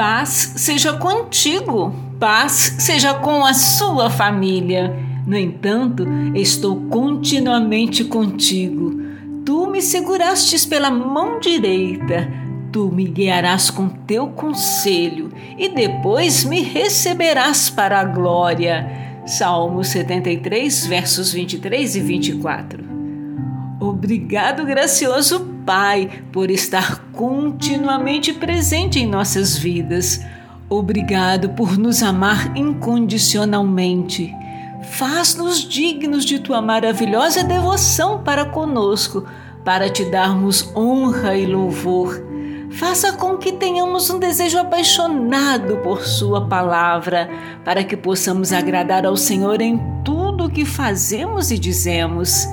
Paz seja contigo, paz seja com a sua família. No entanto, estou continuamente contigo. Tu me segurastes pela mão direita, tu me guiarás com teu conselho e depois me receberás para a glória. Salmo 73, versos 23 e 24. Obrigado, gracioso Pai, por estar continuamente presente em nossas vidas. Obrigado por nos amar incondicionalmente. Faz-nos dignos de tua maravilhosa devoção para conosco, para te darmos honra e louvor. Faça com que tenhamos um desejo apaixonado por Sua palavra, para que possamos agradar ao Senhor em tudo o que fazemos e dizemos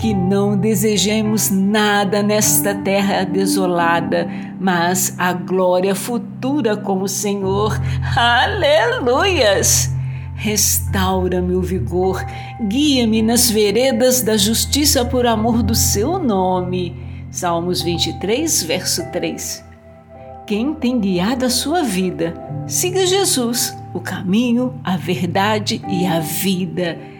que não desejemos nada nesta terra desolada, mas a glória futura com o Senhor. Aleluias! Restaura-me o vigor, guia-me nas veredas da justiça por amor do seu nome. Salmos 23, verso 3. Quem tem guiado a sua vida, siga Jesus, o caminho, a verdade e a vida.